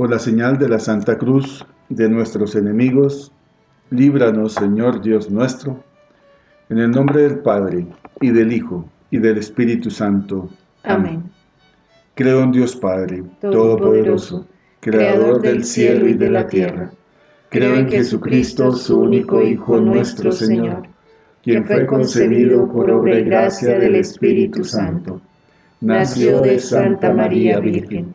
Por la señal de la Santa Cruz de nuestros enemigos, líbranos, Señor Dios nuestro, en el nombre del Padre, y del Hijo, y del Espíritu Santo. Amén. Creo en Dios Padre, Todopoderoso, Creador del cielo y de la tierra. Creo en Jesucristo, su único Hijo nuestro Señor, quien fue concebido por obra y gracia del Espíritu Santo. Nació de Santa María Virgen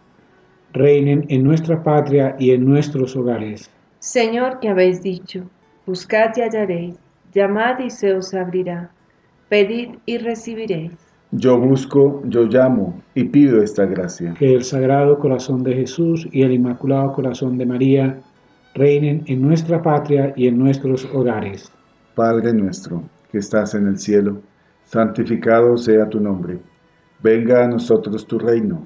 reinen en nuestra patria y en nuestros hogares. Señor, que habéis dicho, buscad y hallaréis, llamad y se os abrirá, pedid y recibiréis. Yo busco, yo llamo y pido esta gracia. Que el Sagrado Corazón de Jesús y el Inmaculado Corazón de María reinen en nuestra patria y en nuestros hogares. Padre nuestro, que estás en el cielo, santificado sea tu nombre. Venga a nosotros tu reino,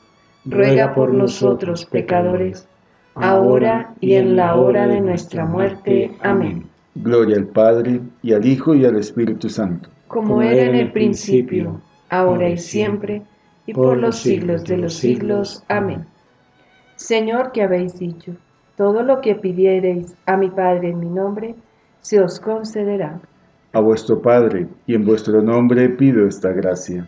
ruega por nosotros pecadores, ahora y en la hora de nuestra muerte. Amén. Gloria al Padre, y al Hijo, y al Espíritu Santo. Como era en el principio ahora y siempre, y por los siglos de los siglos. Amén. Señor, que habéis dicho, todo lo que pidiereis a mi Padre en mi nombre, se os concederá. A vuestro Padre y en vuestro nombre pido esta gracia.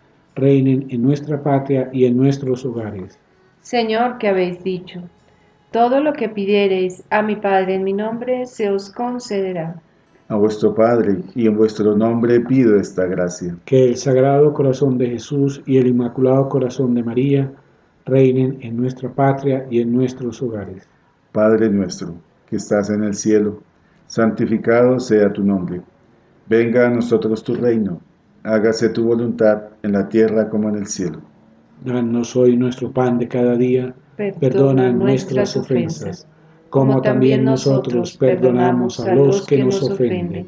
reinen en nuestra patria y en nuestros hogares. Señor, que habéis dicho, todo lo que pidiereis a mi Padre en mi nombre, se os concederá a vuestro Padre, y en vuestro nombre pido esta gracia. Que el Sagrado Corazón de Jesús y el Inmaculado Corazón de María reinen en nuestra patria y en nuestros hogares. Padre nuestro, que estás en el cielo, santificado sea tu nombre. Venga a nosotros tu reino, hágase tu voluntad en la tierra como en el cielo. Danos hoy nuestro pan de cada día, perdona, nuestras ofensas como también nosotros perdonamos a los que nos ofenden.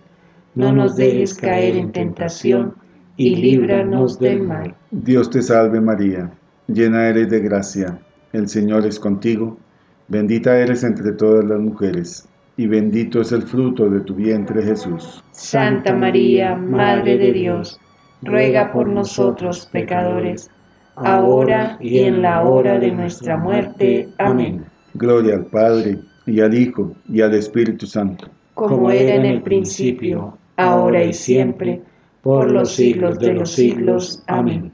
No nos dejes caer en tentación y líbranos del mal. Dios te salve María, llena eres de gracia, el Señor es contigo, bendita eres entre todas las mujeres, y bendito es el fruto de tu vientre Jesús. Santa María, Madre de Dios, ruega por nosotros pecadores, ahora y en la hora de nuestra muerte. Amén. Gloria al Padre y al Hijo, y al Espíritu Santo. Como era en el principio, ahora y siempre, por los siglos de los siglos. Amén.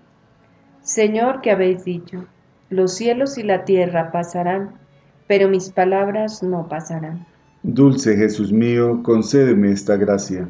Señor, que habéis dicho, los cielos y la tierra pasarán, pero mis palabras no pasarán. Dulce Jesús mío, concédeme esta gracia.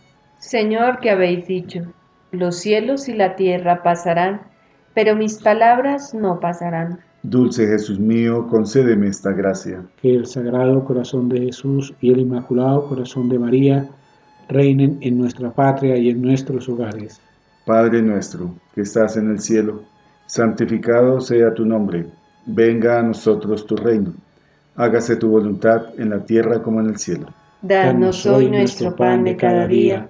Señor, que habéis dicho, los cielos y la tierra pasarán, pero mis palabras no pasarán. Dulce Jesús mío, concédeme esta gracia. Que el Sagrado Corazón de Jesús y el Inmaculado Corazón de María reinen en nuestra patria y en nuestros hogares. Padre nuestro, que estás en el cielo, santificado sea tu nombre, venga a nosotros tu reino, hágase tu voluntad en la tierra como en el cielo. Danos hoy nuestro pan de cada día,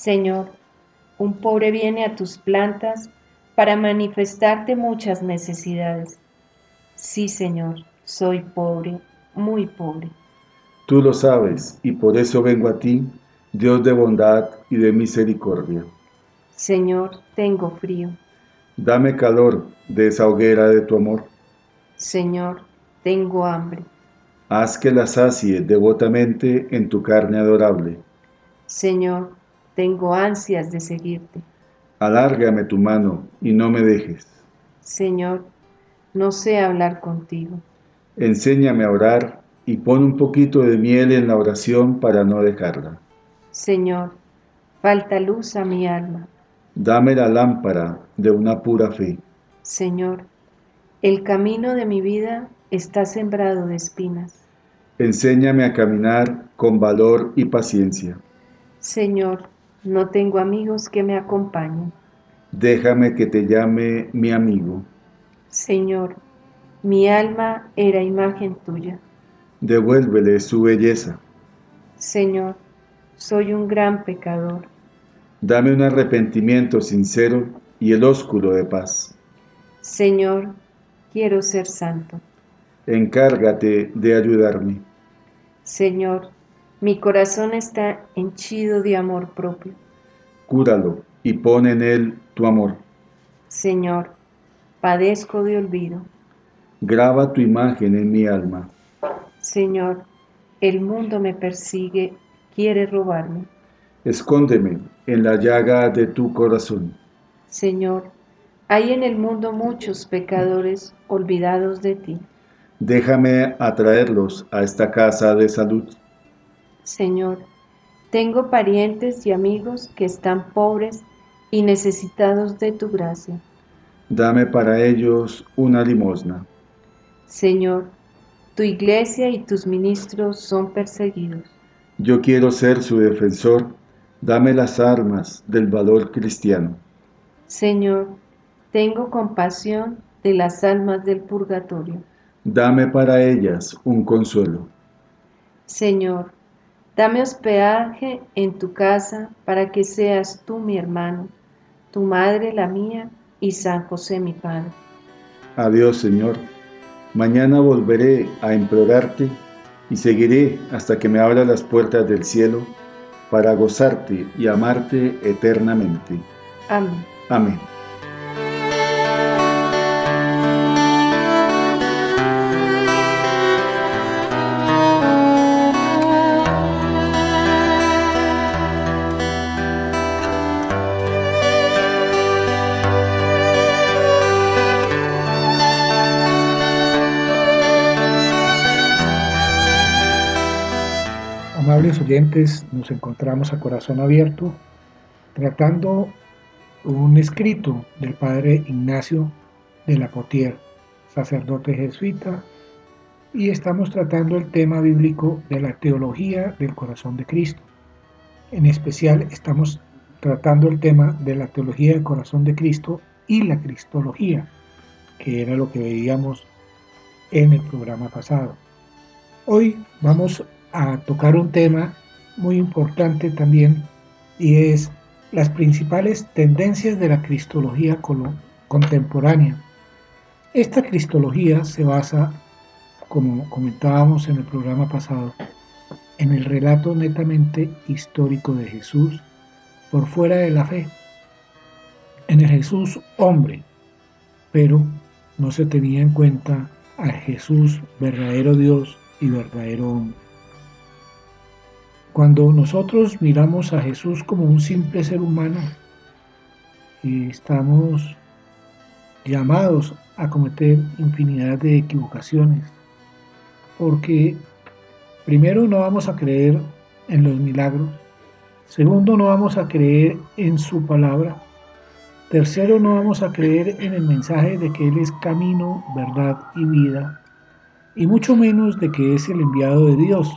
Señor, un pobre viene a tus plantas para manifestarte muchas necesidades. Sí, Señor, soy pobre, muy pobre. Tú lo sabes, y por eso vengo a ti Dios de bondad y de misericordia. Señor, tengo frío. Dame calor de esa hoguera de tu amor. Señor, tengo hambre. Haz que la sacie devotamente en tu carne adorable. Señor, tengo ansias de seguirte. Alárgame tu mano y no me dejes. Señor, no sé hablar contigo. Enséñame a orar y pon un poquito de miel en la oración para no dejarla. Señor, falta luz a mi alma. Dame la lámpara de una pura fe. Señor, el camino de mi vida está sembrado de espinas. Enséñame a caminar con valor y paciencia. Señor, no tengo amigos que me acompañen. Déjame que te llame mi amigo. Señor, mi alma era imagen tuya. Devuélvele su belleza. Señor, soy un gran pecador. Dame un arrepentimiento sincero y el ósculo de paz. Señor, quiero ser santo. Encárgate de ayudarme. Señor, mi corazón está henchido de amor propio. Cúralo y pon en él tu amor. Señor, padezco de olvido. Graba tu imagen en mi alma. Señor, el mundo me persigue quiere robarme. Escóndeme en la llaga de tu corazón. Señor, hay en el mundo muchos pecadores olvidados de ti. Déjame atraerlos a esta casa de salud. Señor, tengo parientes y amigos que están pobres y necesitados de tu gracia. Dame para ellos una limosna. Señor, tu iglesia y tus ministros son perseguidos. Yo quiero ser su defensor. Dame las armas del valor cristiano. Señor, tengo compasión de las almas del purgatorio. Dame para ellas un consuelo. Señor, dame hospedaje en tu casa para que seas tú mi hermano, tu madre la mía y San José mi Padre. Adiós, Señor. Mañana volveré a implorarte y seguiré hasta que me abra las puertas del cielo para gozarte y amarte eternamente. Amén. Amén. Nos encontramos a corazón abierto tratando un escrito del padre Ignacio de la Potier, sacerdote jesuita, y estamos tratando el tema bíblico de la teología del corazón de Cristo. En especial estamos tratando el tema de la teología del corazón de Cristo y la cristología, que era lo que veíamos en el programa pasado. Hoy vamos a tocar un tema muy importante también y es las principales tendencias de la cristología contemporánea. Esta cristología se basa, como comentábamos en el programa pasado, en el relato netamente histórico de Jesús por fuera de la fe, en el Jesús hombre, pero no se tenía en cuenta al Jesús verdadero Dios y verdadero hombre. Cuando nosotros miramos a Jesús como un simple ser humano y estamos llamados a cometer infinidad de equivocaciones, porque primero no vamos a creer en los milagros, segundo no vamos a creer en su palabra, tercero no vamos a creer en el mensaje de que Él es camino, verdad y vida, y mucho menos de que es el enviado de Dios.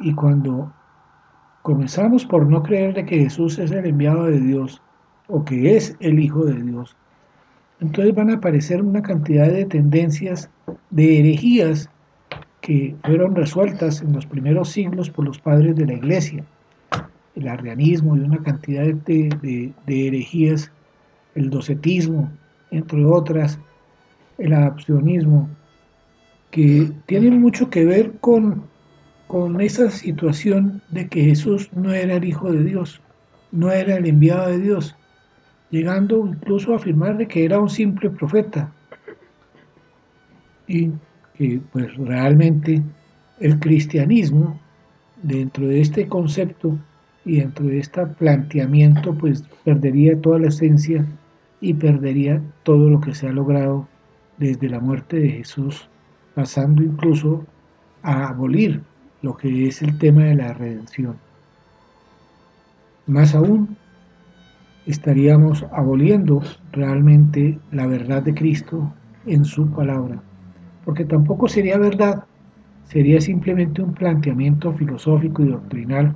Y cuando comenzamos por no creer de que Jesús es el enviado de Dios o que es el Hijo de Dios, entonces van a aparecer una cantidad de tendencias, de herejías que fueron resueltas en los primeros siglos por los padres de la iglesia. El arrianismo y una cantidad de, herejías, el docetismo, entre otras, el adapcionismo, que tienen mucho que ver con, con esa situación de que Jesús no era el Hijo de Dios, no era el enviado de Dios, llegando incluso a afirmar de que era un simple profeta. Y que pues realmente el cristianismo dentro de este concepto y dentro de este planteamiento pues perdería toda la esencia y perdería todo lo que se ha logrado desde la muerte de Jesús, pasando incluso a abolir lo que es el tema de la redención. Más aún, estaríamos aboliendo realmente la verdad de Cristo en su palabra, porque tampoco sería verdad, sería simplemente un planteamiento filosófico y doctrinal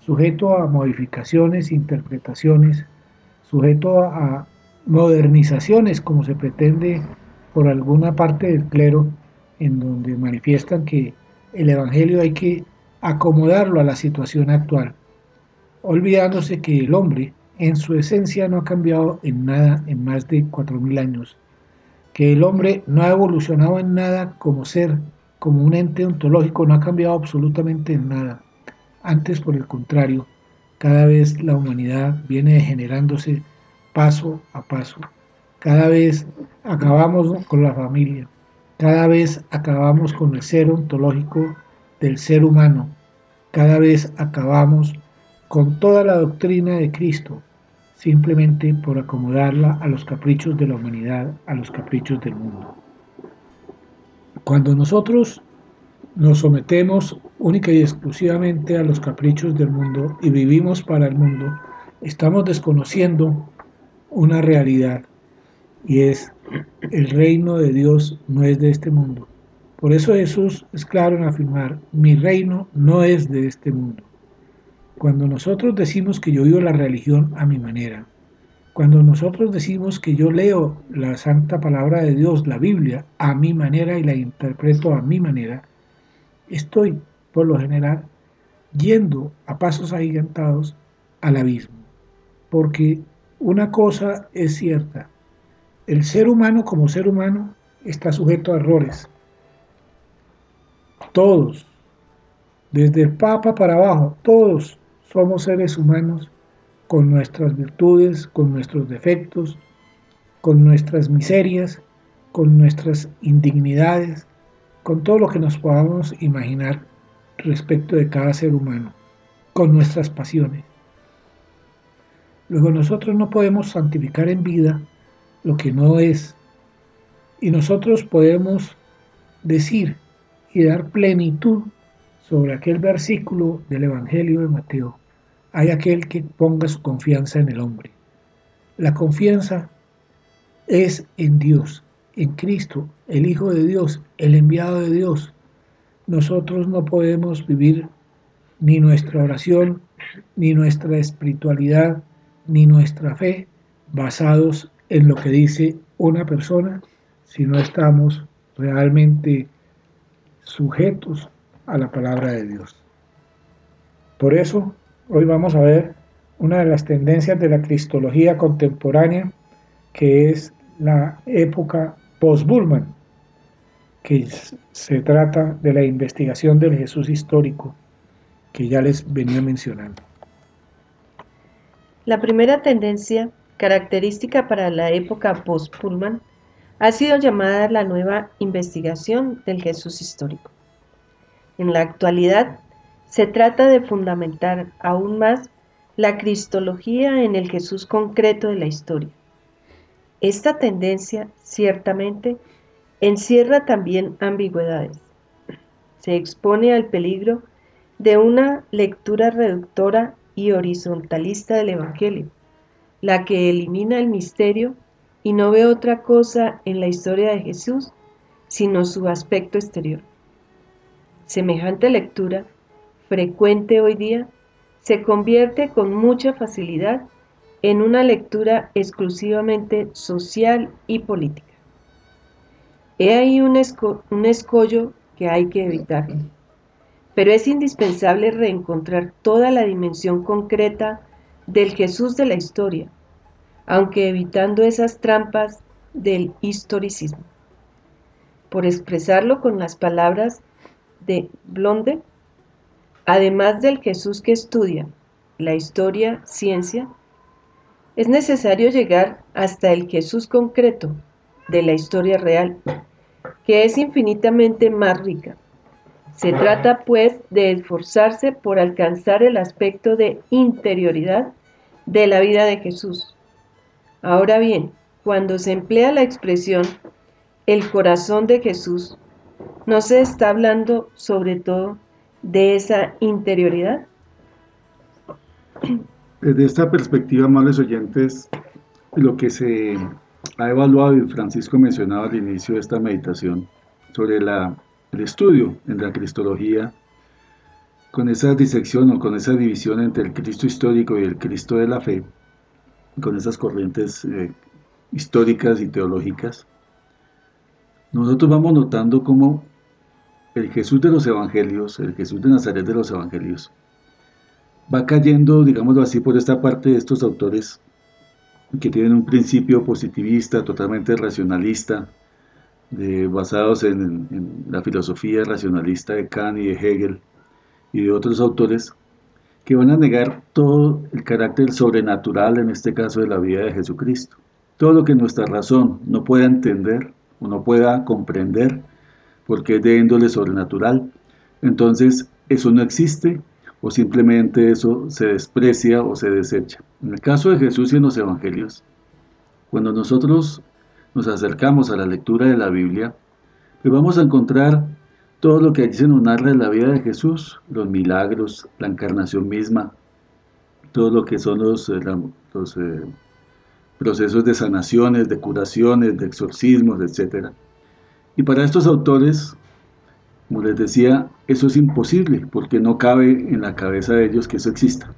sujeto a modificaciones, interpretaciones, sujeto a modernizaciones como se pretende por alguna parte del clero, en donde manifiestan que el Evangelio hay que acomodarlo a la situación actual, olvidándose que el hombre en su esencia no ha cambiado en nada en más de 4.000 años, que el hombre no ha evolucionado en nada como ser, como un ente ontológico, no ha cambiado absolutamente en nada. Antes, por el contrario, cada vez la humanidad viene degenerándose paso a paso. Cada vez acabamos con la familia, cada vez acabamos con el ser ontológico del ser humano, cada vez acabamos con toda la doctrina de Cristo, simplemente por acomodarla a los caprichos de la humanidad, a los caprichos del mundo. Cuando nosotros nos sometemos única y exclusivamente a los caprichos del mundo y vivimos para el mundo, estamos desconociendo una realidad y es el reino de Dios no es de este mundo. Por eso Jesús es claro en afirmar, mi reino no es de este mundo. Cuando nosotros decimos que yo vivo la religión a mi manera, cuando nosotros decimos que yo leo la santa palabra de Dios, la Biblia, a mi manera y la interpreto a mi manera, estoy, por lo general, yendo a pasos agigantados al abismo. Porque una cosa es cierta, el ser humano como ser humano está sujeto a errores. Todos, desde el Papa para abajo, todos somos seres humanos con nuestras virtudes, con nuestros defectos, con nuestras miserias, con nuestras indignidades, con todo lo que nos podamos imaginar respecto de cada ser humano, con nuestras pasiones. Luego nosotros no podemos santificar en vida lo que no es, y nosotros podemos decir y dar plenitud sobre aquel versículo del Evangelio de Mateo hay aquel que ponga su confianza en el hombre. La confianza es en Dios, en Cristo, el Hijo de Dios, el enviado de Dios. Nosotros no podemos vivir ni nuestra oración, ni nuestra espiritualidad, ni nuestra fe basados en lo que dice una persona si no estamos realmente sujetos a la palabra de Dios. Por eso Hoy vamos a ver una de las tendencias de la cristología contemporánea, que es la época post-Bullman, que se trata de la investigación del Jesús histórico, que ya les venía mencionando. La primera tendencia característica para la época post-Pullman ha sido llamada la nueva investigación del Jesús histórico. En la actualidad Se trata de fundamentar aún más la cristología en el Jesús concreto de la historia. Esta tendencia, ciertamente, encierra también ambigüedades. Se expone al peligro de una lectura reductora y horizontalista del Evangelio, la que elimina el misterio y no ve otra cosa en la historia de Jesús sino su aspecto exterior. Semejante lectura, frecuente hoy día, se convierte con mucha facilidad en una lectura exclusivamente social y política. He ahí un, un escollo que hay que evitar, pero es indispensable reencontrar toda la dimensión concreta del Jesús de la historia, aunque evitando esas trampas del historicismo. Por expresarlo con las palabras de Blonde, además del Jesús que estudia la historia, ciencia, es necesario llegar hasta el Jesús concreto de la historia real, que es infinitamente más rica. Se trata, pues, de esforzarse por alcanzar el aspecto de interioridad de la vida de Jesús, Ahora bien, cuando se emplea la expresión el corazón de Jesús, ¿no se está hablando sobre todo de esa interioridad? Desde esta perspectiva, amables oyentes, lo que se ha evaluado y Francisco mencionaba al inicio de esta meditación sobre el estudio en la cristología, con esa disección o con esa división entre el Cristo histórico y el Cristo de la fe, con esas corrientes eh, históricas y teológicas, nosotros vamos notando cómo el Jesús de los Evangelios, el Jesús de Nazaret de los Evangelios, va cayendo, digámoslo así, por esta parte de estos autores que tienen un principio positivista, totalmente racionalista, basados en, en, la filosofía racionalista de Kant y de Hegel y de otros autores, que van a negar todo el carácter sobrenatural, en este caso de la vida de Jesucristo. Todo lo que nuestra razón no pueda entender o no pueda comprender, porque es de índole sobrenatural, entonces eso no existe o simplemente eso se desprecia o se desecha. En el caso de Jesús y en los evangelios, cuando nosotros nos acercamos a la lectura de la Biblia, pues vamos a encontrar todo lo que allí se nos narra de la vida de Jesús, los milagros, la encarnación misma, todo lo que son los, eh, eh, procesos de sanaciones, de curaciones, de exorcismos, etc. Y para estos autores, como les decía, eso es imposible, porque no cabe en la cabeza de ellos que eso exista.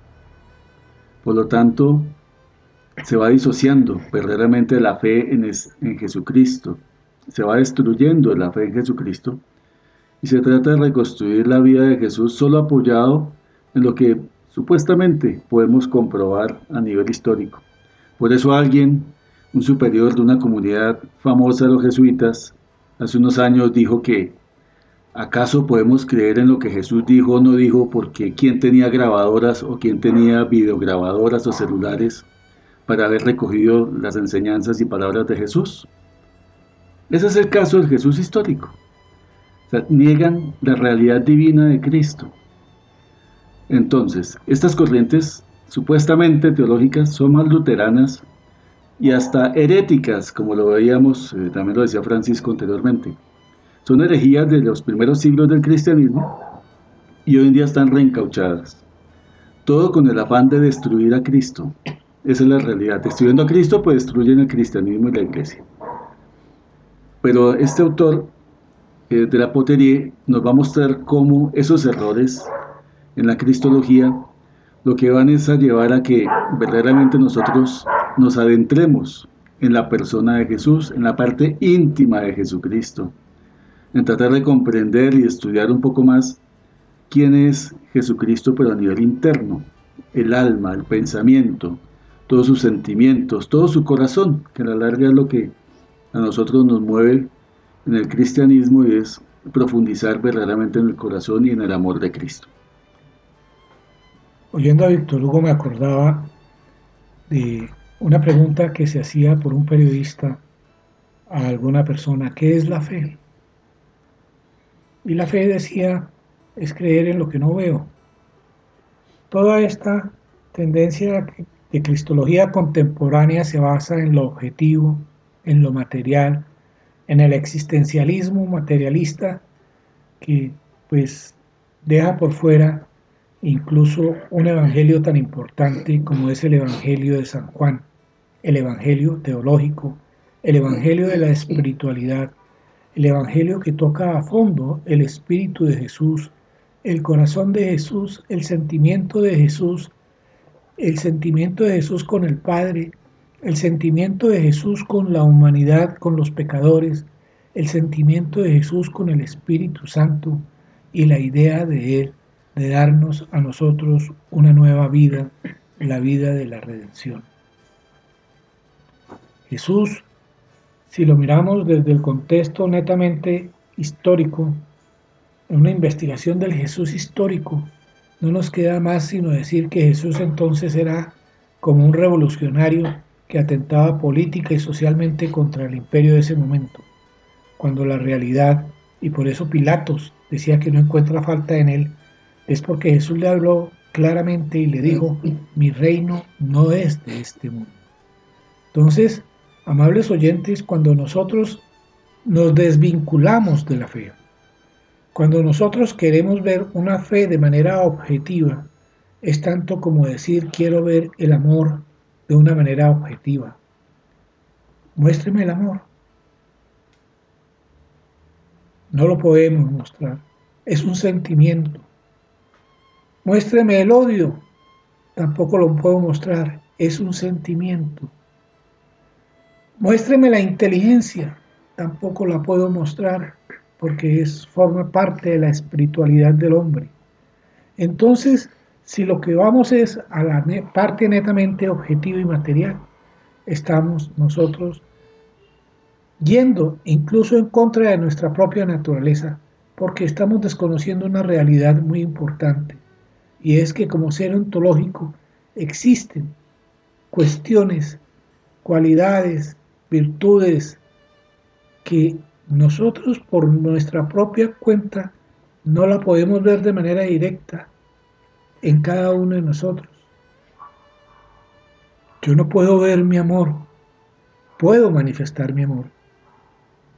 Por lo tanto, se va disociando verdaderamente la fe en, en Jesucristo, se va destruyendo la fe en Jesucristo, y se trata de reconstruir la vida de Jesús solo apoyado en lo que supuestamente podemos comprobar a nivel histórico. Por eso alguien, un superior de una comunidad famosa de los jesuitas, hace unos años dijo que ¿acaso podemos creer en lo que Jesús dijo o no dijo porque quién tenía grabadoras o quién tenía videograbadoras o celulares para haber recogido las enseñanzas y palabras de Jesús? Ese es el caso del Jesús histórico niegan la realidad divina de Cristo. Entonces, estas corrientes supuestamente teológicas son más luteranas y hasta heréticas, como lo veíamos, eh, también lo decía Francisco anteriormente. Son herejías de los primeros siglos del cristianismo y hoy en día están reencauchadas. Todo con el afán de destruir a Cristo. Esa es la realidad. Destruyendo a Cristo, pues destruyen el cristianismo y la iglesia. Pero este autor de la potería nos va a mostrar cómo esos errores en la cristología lo que van es a llevar a que verdaderamente nosotros nos adentremos en la persona de Jesús, en la parte íntima de Jesucristo, en tratar de comprender y estudiar un poco más quién es Jesucristo, pero a nivel interno, el alma, el pensamiento, todos sus sentimientos, todo su corazón, que a la larga es lo que a nosotros nos mueve en el cristianismo es profundizar verdaderamente en el corazón y en el amor de Cristo. Oyendo a Víctor Hugo me acordaba de una pregunta que se hacía por un periodista a alguna persona, ¿qué es la fe? Y la fe decía, es creer en lo que no veo. toda esta tendencia de cristología contemporánea se basa en lo objetivo, en lo material, en el existencialismo materialista que pues deja por fuera incluso un evangelio tan importante como es el evangelio de San Juan, el evangelio teológico, el evangelio de la espiritualidad, el evangelio que toca a fondo el espíritu de Jesús, el corazón de Jesús, el sentimiento de Jesús, el sentimiento de Jesús con el Padre, el sentimiento de Jesús con la humanidad, con los pecadores, el sentimiento de Jesús con el Espíritu Santo y la idea de Él de darnos a nosotros una nueva vida, la vida de la redención. Jesús, si lo miramos desde el contexto netamente histórico, en una investigación del Jesús histórico, no nos queda más sino decir que Jesús entonces era como un revolucionario que atentaba política y socialmente contra el imperio de ese momento, cuando la realidad, y por eso Pilatos decía que no encuentra falta en él, es porque Jesús le habló claramente y le dijo, mi reino no es de este mundo. Entonces, amables oyentes, cuando nosotros nos desvinculamos de la fe, cuando nosotros queremos ver una fe de manera objetiva, es tanto como decir quiero ver el amor de una manera objetiva. Muéstreme el amor. No lo podemos mostrar. Es un sentimiento. Muéstreme el odio. Tampoco lo puedo mostrar. Es un sentimiento. Muéstreme la inteligencia. Tampoco la puedo mostrar porque es, forma parte de la espiritualidad del hombre. Entonces, si lo que vamos es a la parte netamente objetiva y material, estamos nosotros yendo incluso en contra de nuestra propia naturaleza, porque estamos desconociendo una realidad muy importante, y es que como ser ontológico existen cuestiones, cualidades, virtudes que nosotros por nuestra propia cuenta no la podemos ver de manera directa, en cada uno de nosotros. Yo no puedo ver mi amor, puedo manifestar mi amor.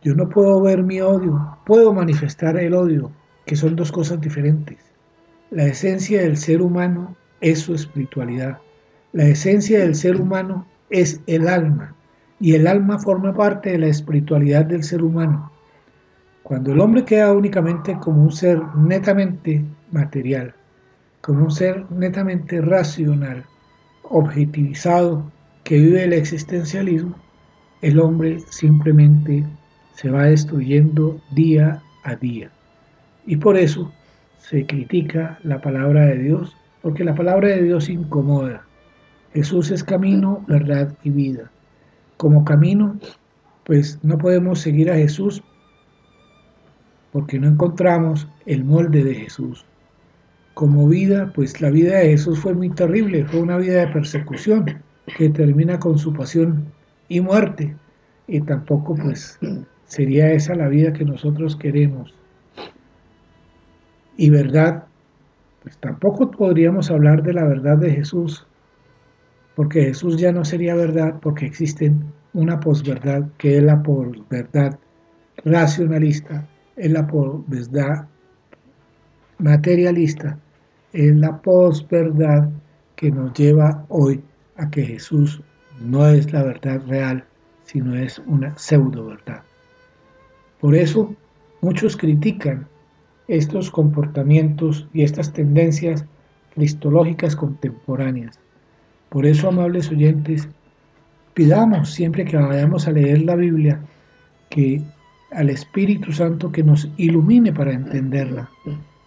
Yo no puedo ver mi odio, puedo manifestar el odio, que son dos cosas diferentes. La esencia del ser humano es su espiritualidad. La esencia del ser humano es el alma, y el alma forma parte de la espiritualidad del ser humano. Cuando el hombre queda únicamente como un ser netamente material, como un ser netamente racional, objetivizado, que vive el existencialismo, el hombre simplemente se va destruyendo día a día. Y por eso se critica la palabra de Dios, porque la palabra de Dios incomoda. Jesús es camino, verdad y vida. Como camino, pues no podemos seguir a Jesús porque no encontramos el molde de Jesús como vida, pues la vida de Jesús fue muy terrible, fue una vida de persecución que termina con su pasión y muerte. Y tampoco pues sería esa la vida que nosotros queremos. Y verdad, pues tampoco podríamos hablar de la verdad de Jesús, porque Jesús ya no sería verdad porque existen una posverdad que es la posverdad racionalista, es la posverdad materialista es la posverdad que nos lleva hoy a que Jesús no es la verdad real, sino es una pseudo verdad. Por eso muchos critican estos comportamientos y estas tendencias cristológicas contemporáneas. Por eso, amables oyentes, pidamos siempre que vayamos a leer la Biblia que al Espíritu Santo que nos ilumine para entenderla,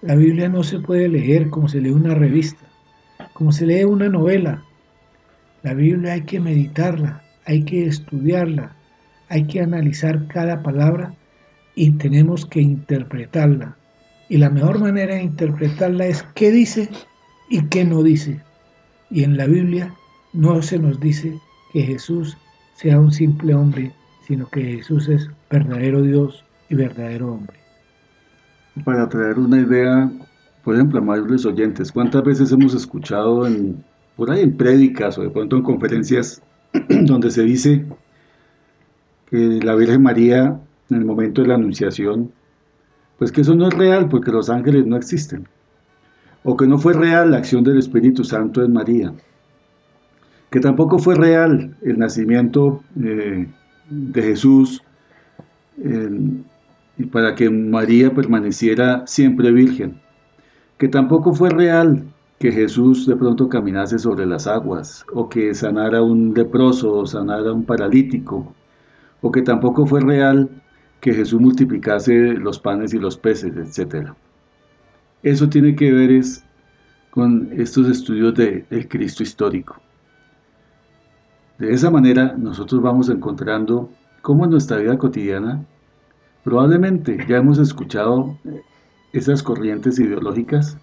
la Biblia no se puede leer como se lee una revista, como se lee una novela. La Biblia hay que meditarla, hay que estudiarla, hay que analizar cada palabra y tenemos que interpretarla. Y la mejor manera de interpretarla es qué dice y qué no dice. Y en la Biblia no se nos dice que Jesús sea un simple hombre, sino que Jesús es verdadero Dios y verdadero hombre para traer una idea por ejemplo, amables oyentes, ¿cuántas veces hemos escuchado en, por ahí en prédicas o de pronto en conferencias donde se dice que la Virgen María en el momento de la Anunciación, pues que eso no es real porque los ángeles no existen, o que no fue real la acción del Espíritu Santo en María, que tampoco fue real el nacimiento eh, de Jesús y para que María permaneciera siempre virgen que tampoco fue real que Jesús de pronto caminase sobre las aguas, o que sanara un leproso, o sanara un paralítico, o que tampoco fue real que Jesús multiplicase los panes y los peces, etc. Eso tiene que ver es con estos estudios del Cristo histórico. De esa manera nosotros vamos encontrando cómo en nuestra vida cotidiana probablemente ya hemos escuchado esas corrientes ideológicas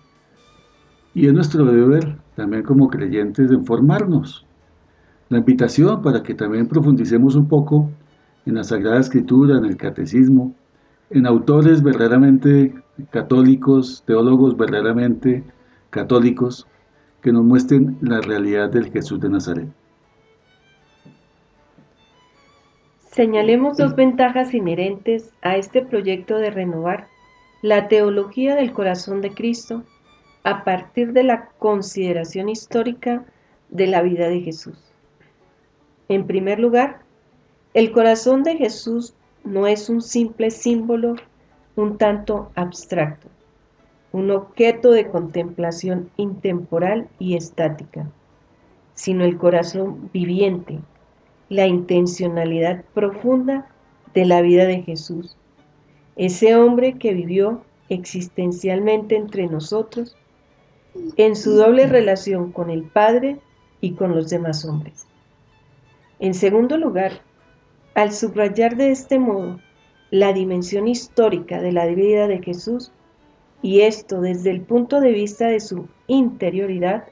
y es nuestro deber también como creyentes de informarnos. La invitación para que también profundicemos un poco en la Sagrada Escritura, en el Catecismo, en autores verdaderamente católicos, teólogos verdaderamente católicos, que nos muestren la realidad del Jesús de Nazaret. Señalemos dos ventajas inherentes a este proyecto de renovar la teología del corazón de Cristo a partir de la consideración histórica de la vida de Jesús. En primer lugar, el corazón de Jesús no es un simple símbolo un tanto abstracto, un objeto de contemplación intemporal y estática, sino el corazón viviente, la intencionalidad profunda de la vida de Jesús ese hombre que vivió existencialmente entre nosotros en su doble relación con el Padre y con los demás hombres. En segundo lugar, al subrayar de este modo la dimensión histórica de la vida de Jesús, y esto desde el punto de vista de su interioridad,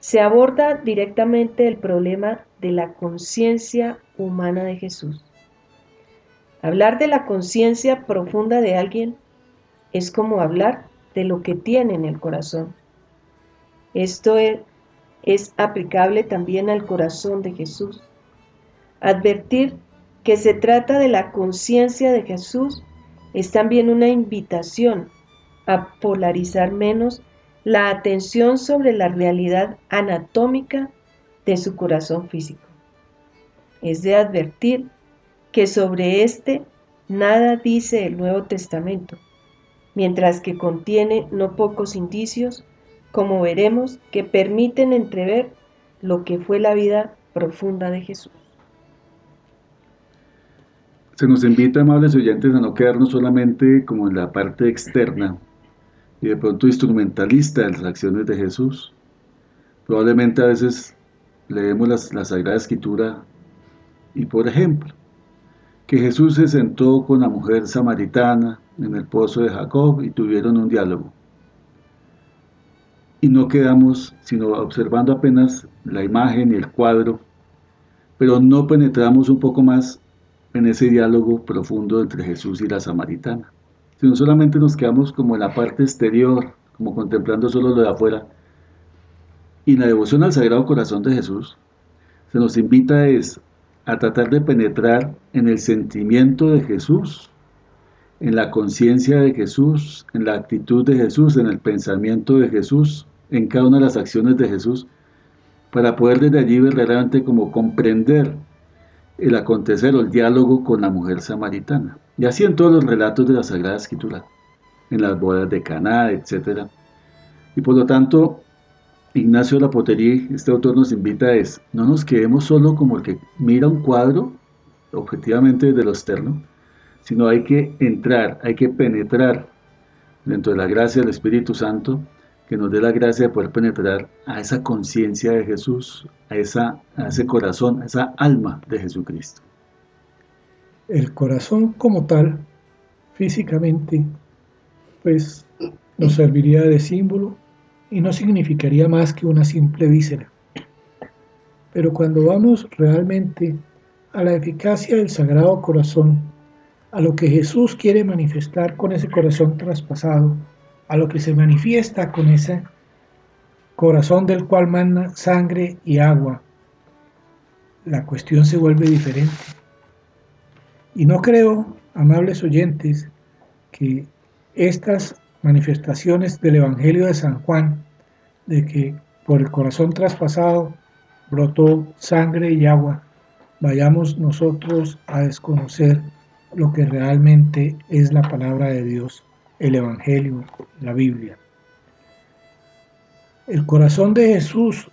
se aborda directamente el problema de la conciencia humana de Jesús. Hablar de la conciencia profunda de alguien es como hablar de lo que tiene en el corazón. Esto es, aplicable también al corazón de Jesús. Advertir que se trata de la conciencia de Jesús es también una invitación a polarizar menos la atención sobre la realidad anatómica de su corazón físico. Es de advertir que sobre este nada dice el Nuevo Testamento, mientras que contiene no pocos indicios, como veremos, que permiten entrever lo que fue la vida profunda de Jesús. Se nos invita, amables oyentes, a no quedarnos solamente como en la parte externa y de pronto instrumentalista de las acciones de Jesús. Probablemente a veces leemos la Sagrada Escritura y, por ejemplo, que Jesús se sentó con la mujer samaritana en el pozo de Jacob y tuvieron un diálogo. Y no quedamos sino observando apenas la imagen y el cuadro, pero no penetramos un poco más en ese diálogo profundo entre Jesús y la samaritana, sino solamente nos quedamos como en la parte exterior, como contemplando solo lo de afuera. Y la devoción al Sagrado Corazón de Jesús se nos invita es a tratar de penetrar en el sentimiento de Jesús, en la conciencia de Jesús, en la actitud de Jesús, en el pensamiento de Jesús, en cada una de las acciones de Jesús, para poder desde allí verdaderamente como comprender el acontecer o el diálogo con la mujer samaritana. Y así en todos los relatos de la Sagrada Escritura, en las bodas de Caná, etc. Y por lo tanto, Ignacio Lapotería, este autor nos invita a es, no nos quedemos solo como el que mira un cuadro, objetivamente desde lo externo, sino hay que entrar, hay que penetrar dentro de la gracia del Espíritu Santo, que nos dé la gracia de poder penetrar a esa conciencia de Jesús, a, esa, ese corazón, a esa alma de Jesucristo. El corazón como tal, físicamente, pues nos serviría de símbolo y no significaría más que una simple víscera. Pero cuando vamos realmente a la eficacia del Sagrado Corazón, a lo que Jesús quiere manifestar con ese corazón traspasado, a lo que se manifiesta con ese corazón del cual manda sangre y agua, la cuestión se vuelve diferente. Y no creo, amables oyentes, que estas manifestaciones del Evangelio de San Juan, de que por el corazón traspasado brotó sangre y agua, vayamos nosotros a desconocer lo que realmente es la palabra de Dios, el Evangelio, la Biblia. El corazón de Jesús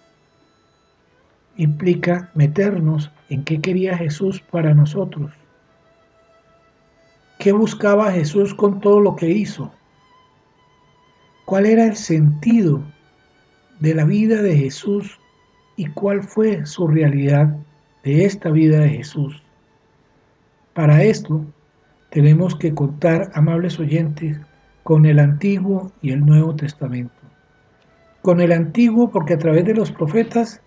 implica meternos en qué quería Jesús para nosotros. ¿Qué buscaba Jesús con todo lo que hizo? ¿Cuál era el sentido de la vida de Jesús y cuál fue su realidad de esta vida de Jesús? Para esto tenemos que contar, amables oyentes, con el Antiguo y el Nuevo Testamento. Con el Antiguo porque a través de los profetas,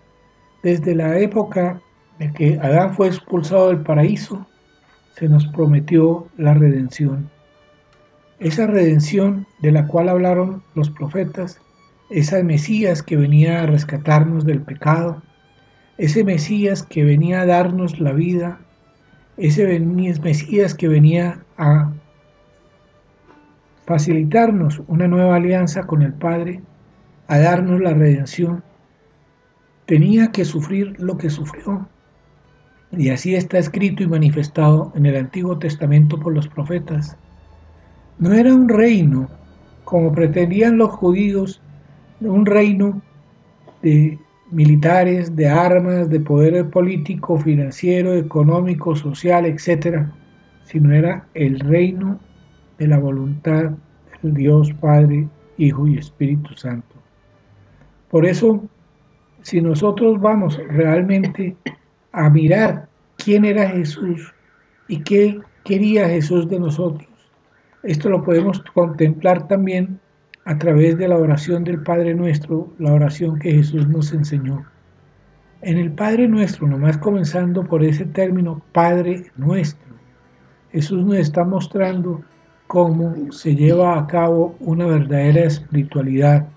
desde la época de que Adán fue expulsado del paraíso, se nos prometió la redención. Esa redención de la cual hablaron los profetas, esa Mesías que venía a rescatarnos del pecado, ese Mesías que venía a darnos la vida, ese Mesías que venía a facilitarnos una nueva alianza con el Padre, a darnos la redención, tenía que sufrir lo que sufrió. Y así está escrito y manifestado en el Antiguo Testamento por los profetas. No era un reino, como pretendían los judíos, un reino de militares, de armas, de poder político, financiero, económico, social, etc., sino era el reino de la voluntad del Dios Padre, Hijo y Espíritu Santo. Por eso, si nosotros vamos realmente a mirar quién era Jesús y qué quería Jesús de nosotros, esto lo podemos contemplar también a través de la oración del Padre Nuestro, la oración que Jesús nos enseñó. En el Padre Nuestro, nomás comenzando por ese término Padre Nuestro, Jesús nos está mostrando cómo se lleva a cabo una verdadera espiritualidad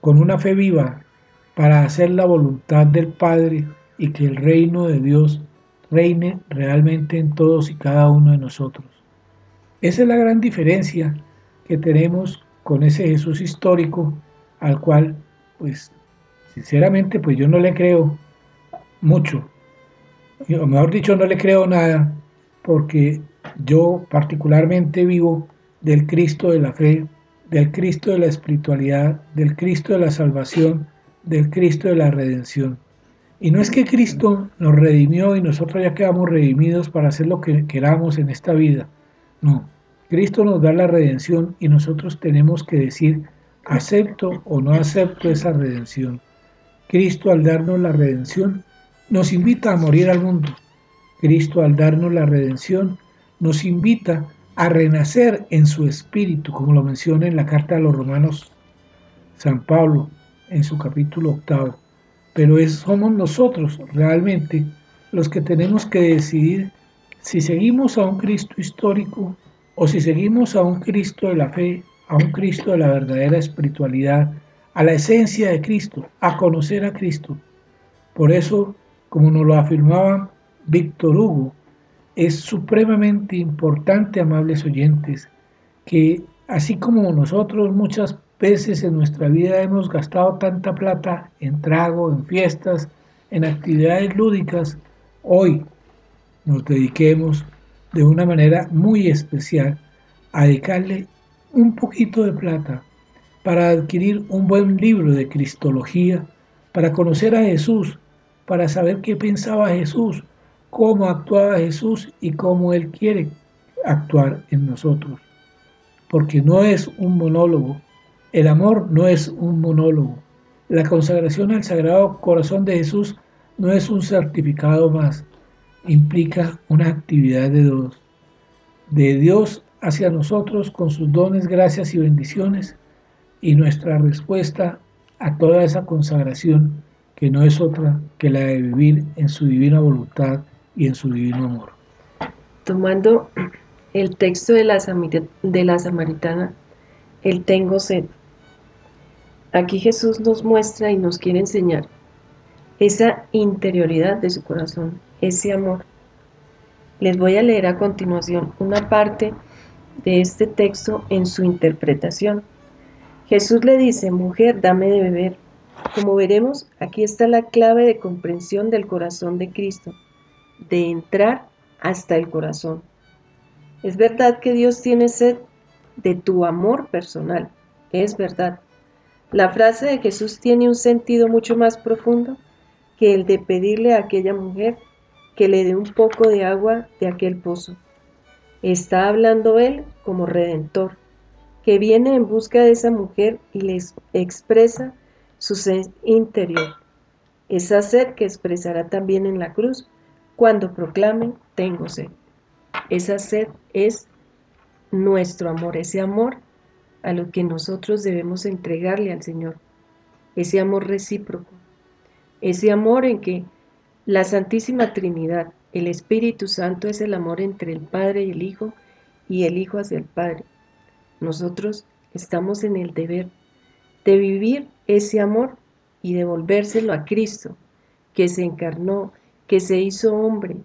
con una fe viva para hacer la voluntad del Padre y que el reino de Dios reine realmente en todos y cada uno de nosotros. Esa es la gran diferencia que tenemos con ese Jesús histórico al cual, pues, sinceramente, pues yo no le creo mucho. O mejor dicho, no le creo nada porque yo particularmente vivo del Cristo de la fe, del Cristo de la espiritualidad, del Cristo de la salvación, del Cristo de la redención. Y no es que Cristo nos redimió y nosotros ya quedamos redimidos para hacer lo que queramos en esta vida. No, Cristo nos da la redención y nosotros tenemos que decir, acepto o no acepto esa redención. Cristo al darnos la redención nos invita a morir al mundo. Cristo al darnos la redención nos invita a renacer en su espíritu, como lo menciona en la carta a los romanos San Pablo en su capítulo octavo. Pero es, somos nosotros realmente los que tenemos que decidir si seguimos a un Cristo histórico o si seguimos a un Cristo de la fe, a un Cristo de la verdadera espiritualidad, a la esencia de Cristo, a conocer a Cristo. Por eso, como nos lo afirmaba Víctor Hugo, es supremamente importante, amables oyentes, que así como nosotros muchas veces en nuestra vida hemos gastado tanta plata en trago, en fiestas, en actividades lúdicas, hoy nos dediquemos de una manera muy especial a dedicarle un poquito de plata para adquirir un buen libro de Cristología, para conocer a Jesús, para saber qué pensaba Jesús, cómo actuaba Jesús y cómo Él quiere actuar en nosotros. Porque no es un monólogo, el amor no es un monólogo, la consagración al Sagrado Corazón de Jesús no es un certificado más, implica una actividad de Dios, de Dios hacia nosotros con sus dones, gracias y bendiciones. Y nuestra respuesta a toda esa consagración que no es otra que la de vivir en su divina voluntad y en su divino amor. Tomando el texto de la, de la samaritana, el tengo sed. Aquí Jesús nos muestra y nos quiere enseñar esa interioridad de su corazón, ese amor. Les voy a leer a continuación una parte de este texto en su interpretación. Jesús le dice, mujer, dame de beber. Como veremos, aquí está la clave de comprensión del corazón de Cristo, de entrar hasta el corazón. Es verdad que Dios tiene sed de tu amor personal, es verdad. La frase de Jesús tiene un sentido mucho más profundo que el de pedirle a aquella mujer que le dé un poco de agua de aquel pozo. Está hablando Él como redentor, que viene en busca de esa mujer y les expresa su sed interior, esa sed que expresará también en la cruz cuando proclamen tengo sed. Esa sed es nuestro amor, ese amor a lo que nosotros debemos entregarle al Señor, ese amor recíproco, ese amor en que la Santísima Trinidad, el Espíritu Santo es el amor entre el Padre y el Hijo y el Hijo hacia el Padre. Nosotros estamos en el deber de vivir ese amor y devolvérselo a Cristo, que se encarnó, que se hizo hombre,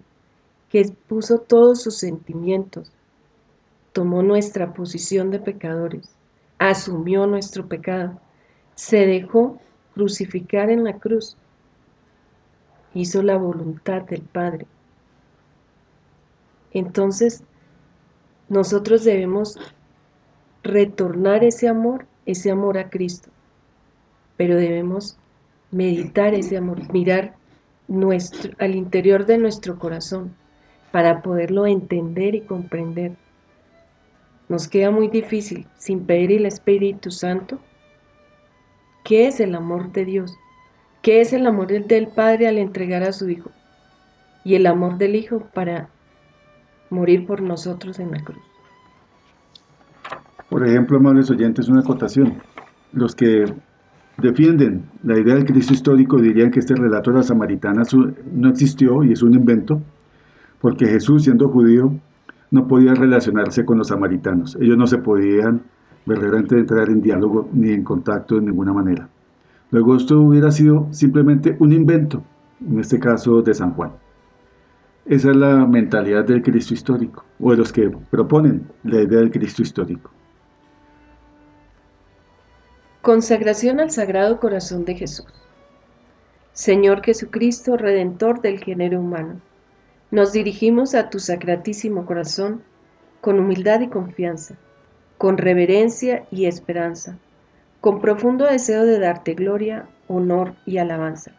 que puso todos sus sentimientos, tomó nuestra posición de pecadores, asumió nuestro pecado, se dejó crucificar en la cruz, hizo la voluntad del Padre. Entonces, nosotros debemos retornar ese amor, ese amor a Cristo, pero debemos meditar ese amor, mirar nuestro, al interior de nuestro corazón para poderlo entender y comprender. Nos queda muy difícil sin pedir el Espíritu Santo. ¿Qué es el amor de Dios? ¿Qué es el amor del Padre al entregar a su Hijo? Y el amor del Hijo para morir por nosotros en la cruz. Por ejemplo, amables oyentes, una acotación. Los que defienden la idea del Cristo histórico dirían que este relato de la samaritana no existió y es un invento, porque Jesús, siendo judío, no podía relacionarse con los samaritanos. Ellos no se podían verdaderamente entrar en diálogo ni en contacto de ninguna manera. Luego esto hubiera sido simplemente un invento, en este caso de San Juan. Esa es la mentalidad del Cristo histórico, o de los que proponen la idea del Cristo histórico. Consagración al Sagrado Corazón de Jesús. Señor Jesucristo, Redentor del género humano, nos dirigimos a tu sacratísimo corazón con humildad y confianza, con reverencia y esperanza, con profundo deseo de darte gloria, honor y alabanza.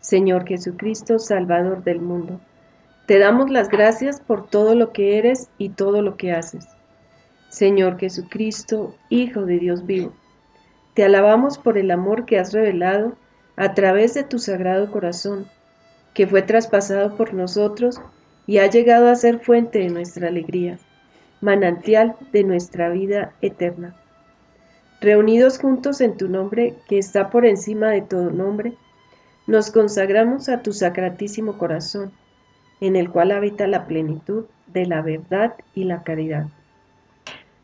Señor Jesucristo, Salvador del mundo, te damos las gracias por todo lo que eres y todo lo que haces. Señor Jesucristo, Hijo de Dios vivo, te alabamos por el amor que has revelado a través de tu sagrado corazón, que fue traspasado por nosotros y ha llegado a ser fuente de nuestra alegría, manantial de nuestra vida eterna. Reunidos juntos en tu nombre, que está por encima de todo nombre, nos consagramos a tu sacratísimo corazón, en el cual habita la plenitud de la verdad y la caridad.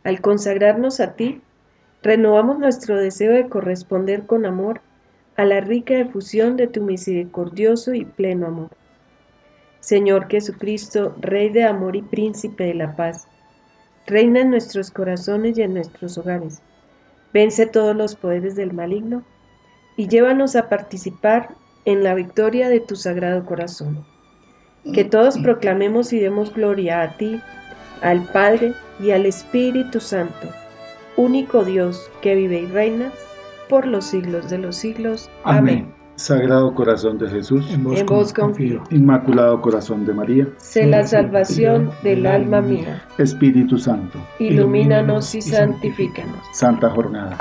Al consagrarnos a ti, renovamos nuestro deseo de corresponder con amor a la rica efusión de tu misericordioso y pleno amor. Señor Jesucristo, Rey de amor y Príncipe de la paz, reina en nuestros corazones y en nuestros hogares. Vence todos los poderes del maligno y llévanos a participar en la victoria de tu sagrado corazón. Que todos proclamemos y demos gloria a ti, al Padre y al Espíritu Santo único Dios que vive y reina por los siglos de los siglos. Amén. Sagrado corazón de Jesús, en vos, confío. Inmaculado corazón de María, sé la salvación del alma mía. Espíritu Santo, ilumínanos y santifícanos. Santa jornada.